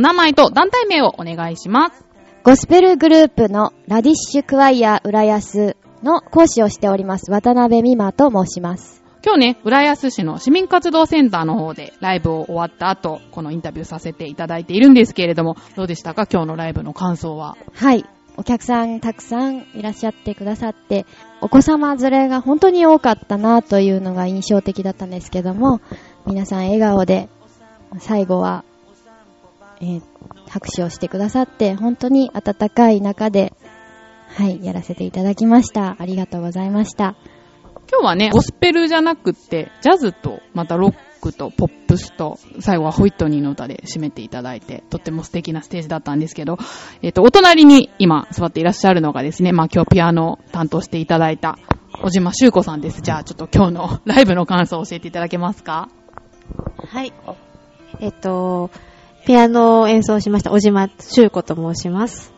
お名前と団体名をお願いします。ゴスペルグループのラディッシュクワイア浦安の講師をしております渡辺美馬と申します。今日ね、浦安市の市民活動センターの方でライブを終わった後、このインタビューさせていただいているんですけれども、どうでしたか？今日のライブの感想は。はい。お客さんたくさんいらっしゃってくださって、お子様連れが本当に多かったなというのが印象的だったんですけども、皆さん笑顔で、最後は、えー拍手をしてくださって、本当に温かい中で、はい、やらせていただきました。ありがとうございました。今日はね、ゴスペルじゃなくって、ジャズと、またロックとポップスと、最後はホイットニーの歌で締めていただいて、とっても素敵なステージだったんですけど、えっ、と、お隣に今座っていらっしゃるのがですね、まあ今日ピアノを担当していただいた、小島修子さんです。じゃあちょっと今日のライブの感想を教えていただけますか？はい。えっと、ピアノを演奏しました、小島修子と申します。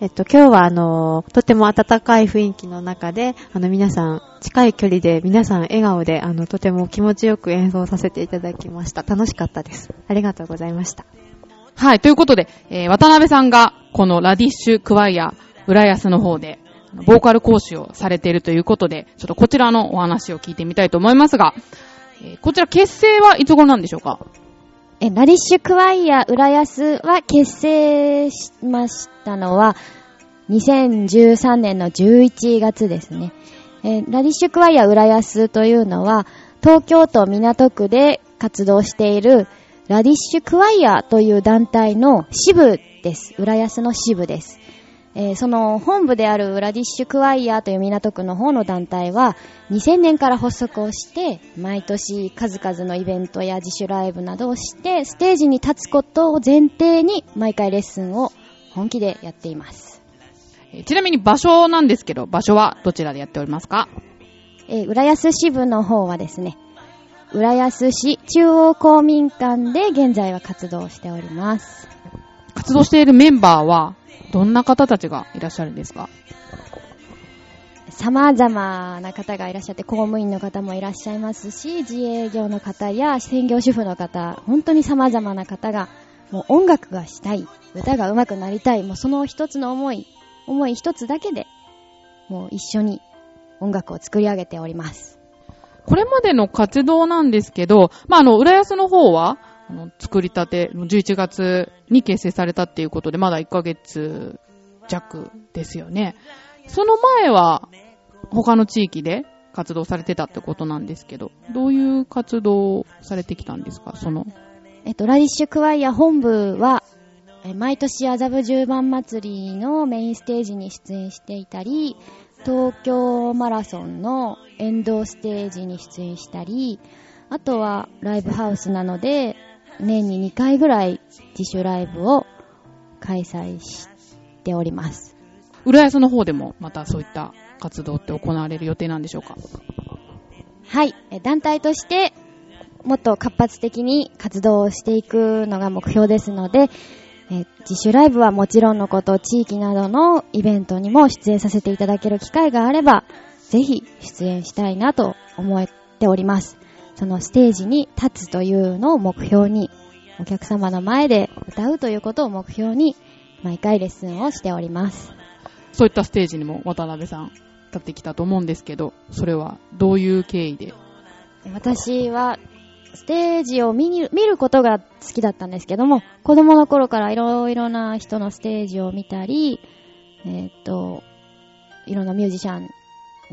えっと、今日はあの、とても温かい雰囲気の中で、あの、皆さん、近い距離で、皆さん笑顔で、あの、とても気持ちよく演奏させていただきました。楽しかったです。ありがとうございました。はい、ということで、えー渡辺さんが、このラディッシュクワイア、浦安の方で、ボーカル講師をされているということで、ちょっとこちらのお話を聞いてみたいと思いますが、えーこちら結成はいつ頃なんでしょうか？え、ラディッシュクワイア浦安は結成しましたのは、2013年の11月ですね。えラディッシュクワイア浦安というのは、東京都港区で活動しているラディッシュクワイアという団体の支部です。浦安の支部です。えーその本部であるラディッシュクワイアという港区の方の団体は2000年から発足をして毎年数々のイベントや自主ライブなどをしてステージに立つことを前提に毎回レッスンを本気でやっています。えーちなみに場所なんですけど、場所はどちらでやっておりますか？えー浦安支部の方はですね、浦安市中央公民館で現在は活動しております。活動しているメンバーは、どんな方たちがいらっしゃるんですか？様々な方がいらっしゃって、公務員の方もいらっしゃいますし、自営業の方や専業主婦の方、本当に様々な方が、もう音楽がしたい、歌が上手くなりたい、もうその一つの思い、思い一つだけで、もう一緒に音楽を作り上げております。これまでの活動なんですけど、まあ、あの、浦安の方は、あの、作りたて、11月に結成されたっていうことで、まだ1ヶ月弱ですよね。その前は、他の地域で活動されてたってことなんですけど、どういう活動をされてきたんですか？その、えっと、ラディッシュクワイア本部は、毎年麻布十番祭りのメインステージに出演していたり、東京マラソンの沿道ステージに出演したり、あとはライブハウスなので、年に2回ぐらい自主ライブを開催しております。浦安の方でもまたそういった活動って行われる予定なんでしょうか？はい。え団体として、もっと活発的に活動をしていくのが目標ですので、え自主ライブはもちろんのこと、地域などのイベントにも出演させていただける機会があれば、ぜひ出演したいなと思っております。そのステージに立つというのを目標に、お客様の前で歌うということを目標に、毎回レッスンをしております。そういったステージにも渡辺さん立ってきたと思うんですけど、それはどういう経緯で？私は、ステージを見に見ることが好きだったんですけども、子供の頃からいろいろな人のステージを見たり、えーっと、いろんなミュージシャン、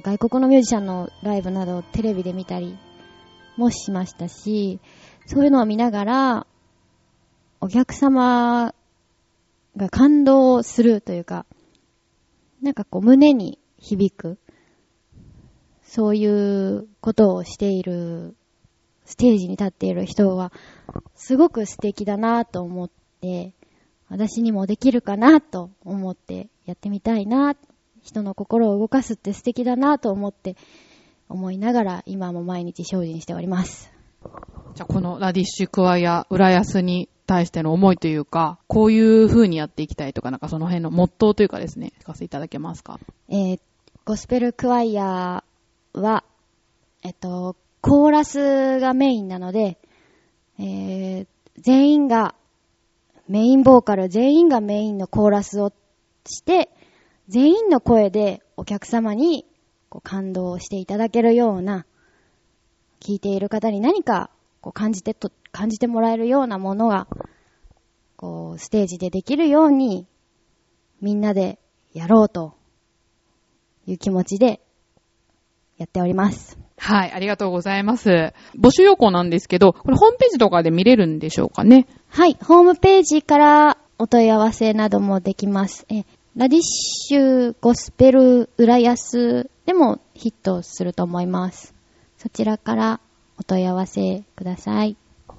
外国のミュージシャンのライブなどをテレビで見たりもしましたし、そういうのを見ながら、お客様が感動するというか、なんかこう胸に響く、そういうことをしている、ステージに立っている人は、すごく素敵だなと思って、私にもできるかなと思ってやってみたいな、人の心を動かすって素敵だなと思って、思いながら今も毎日精進しております。じゃあこのラディッシュクワイア浦安に対しての思いというか、こういう風にやっていきたいとか、なんかその辺のモットーというかですね、聞かせていただけますか？えーゴスペルクワイアは、えっと、コーラスがメインなので、えー全員がメインボーカル全員がメインのコーラスをして、全員の声でお客様にこう感動していただけるような、聞いている方に何かこう感じてと、感じてもらえるようなものが、こう、ステージでできるように、みんなでやろうという気持ちでやっております。はい、ありがとうございます。募集要項なんですけど、これホームページとかで見れるんでしょうかね？はい、ホームページからお問い合わせなどもできます。え、ラディッシュゴスペル浦安でもヒットすると思います。そちらからお問い合わせください。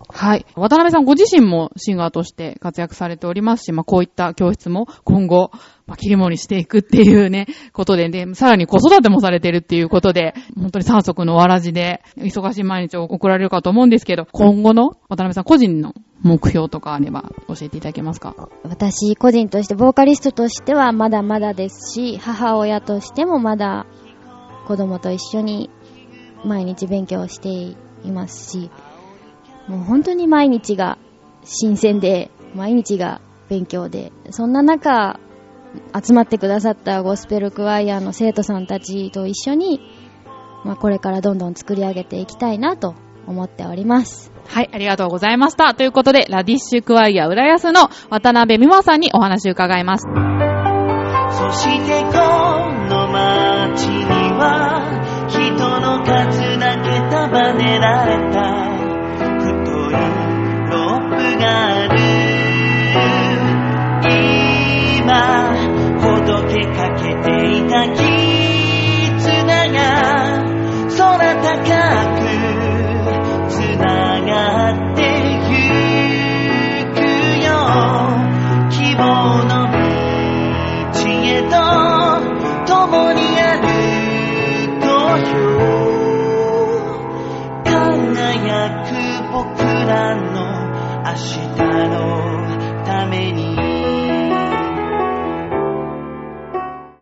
はい。渡辺さんご自身もシンガーとして活躍されておりますし、まあ、こういった教室も今後、まあ、切り盛りしていくっていうね、ことで、で、さらに子育てもされてるっていうことで、本当に三足のわらじで、忙しい毎日を送られるかと思うんですけど、今後の渡辺さん個人の目標とかあれば教えていただけますか？私個人として、ボーカリストとしてはまだまだですし、母親としてもまだ子供と一緒に毎日勉強していますし、もう本当に毎日が新鮮で、毎日が勉強で、そんな中、集まってくださったゴスペルクワイヤーの生徒さんたちと一緒に、まあ、これからどんどん作り上げていきたいなと思っております。はい、ありがとうございました。ということで、ラディッシュクワイア浦安の渡辺美馬さんにお話を伺います。そしてこの街に輝く僕らの明日のために。